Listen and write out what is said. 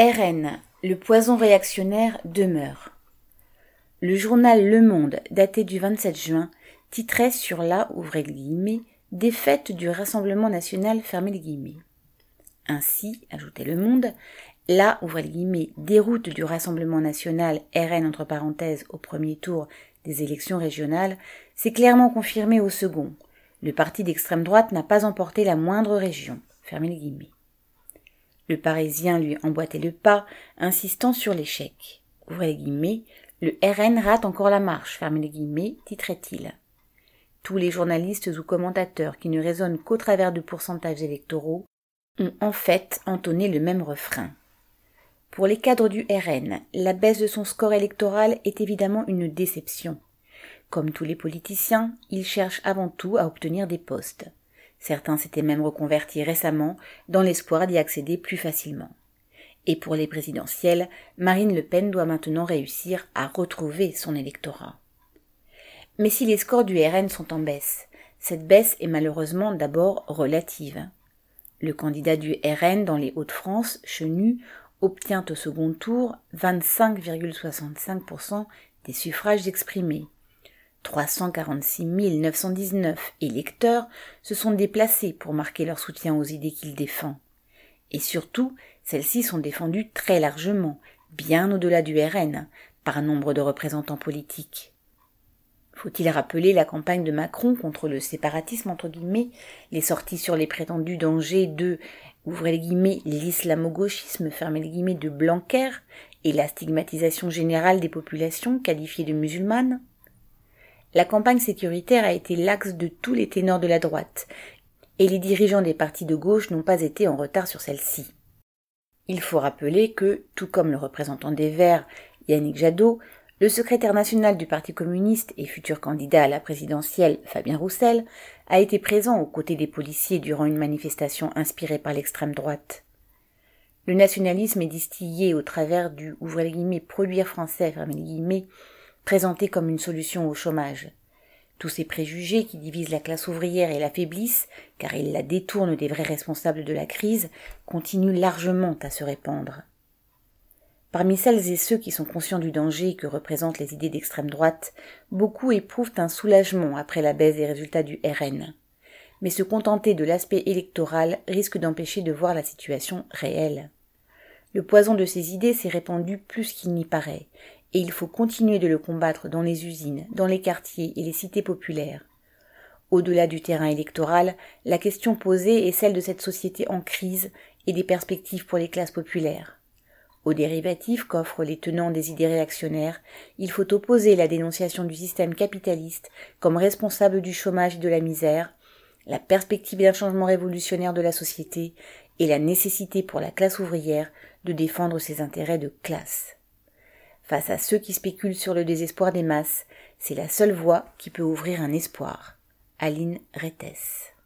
RN, le poison réactionnaire demeure. Le journal Le Monde, daté du 27 juin, titrait sur la défaite du Rassemblement national fermé les guillemets. Ainsi, ajoutait Le Monde, la déroute du Rassemblement national RN entre parenthèses au premier tour des élections régionales s'est clairement confirmée au second. Le parti d'extrême droite n'a pas emporté la moindre région. Fermez les guillemets. Le Parisien lui emboîtait le pas, insistant sur l'échec. Ouvrez les guillemets, le RN rate encore la marche, fermez les guillemets, titrait-il. Tous les journalistes ou commentateurs qui ne raisonnent qu'au travers de pourcentages électoraux ont en fait entonné le même refrain. Pour les cadres du RN, la baisse de son score électoral est évidemment une déception. Comme tous les politiciens, ils cherchent avant tout à obtenir des postes. Certains s'étaient même reconvertis récemment dans l'espoir d'y accéder plus facilement. Et pour les présidentielles, Marine Le Pen doit maintenant réussir à retrouver son électorat. Mais si les scores du RN sont en baisse, cette baisse est malheureusement d'abord relative. Le candidat du RN dans les Hauts-de-France, Chenu, obtient au second tour 25,65% des suffrages exprimés, 346 919 électeurs se sont déplacés pour marquer leur soutien aux idées qu'il défend. Et surtout, celles-ci sont défendues très largement, bien au-delà du RN, par un nombre de représentants politiques. Faut-il rappeler la campagne de Macron contre le séparatisme entre guillemets, les sorties sur les prétendus dangers de ouvrez les guillemets l'islamo-gauchisme fermez les guillemets de Blanquer et la stigmatisation générale des populations qualifiées de musulmanes? La campagne sécuritaire a été l'axe de tous les ténors de la droite, et les dirigeants des partis de gauche n'ont pas été en retard sur celle-ci. Il faut rappeler que, tout comme le représentant des Verts, Yannick Jadot, le secrétaire national du Parti communiste et futur candidat à la présidentielle, Fabien Roussel, a été présent aux côtés des policiers durant une manifestation inspirée par l'extrême droite. Le nationalisme est distillé au travers du ouvrez guillemets produire français présenté comme une solution au chômage. Tous ces préjugés qui divisent la classe ouvrière et l'affaiblissent, car ils la détournent des vrais responsables de la crise, continuent largement à se répandre. Parmi celles et ceux qui sont conscients du danger que représentent les idées d'extrême droite, beaucoup éprouvent un soulagement après la baisse des résultats du RN. Mais se contenter de l'aspect électoral risque d'empêcher de voir la situation réelle. Le poison de ces idées s'est répandu plus qu'il n'y paraît, et il faut continuer de le combattre dans les usines, dans les quartiers et les cités populaires. Au-delà du terrain électoral, la question posée est celle de cette société en crise et des perspectives pour les classes populaires. Aux dérivatifs qu'offrent les tenants des idées réactionnaires, il faut opposer la dénonciation du système capitaliste comme responsable du chômage et de la misère, la perspective d'un changement révolutionnaire de la société et la nécessité pour la classe ouvrière de défendre ses intérêts de classe. Face à ceux qui spéculent sur le désespoir des masses, c'est la seule voie qui peut ouvrir un espoir. Aline Rettes.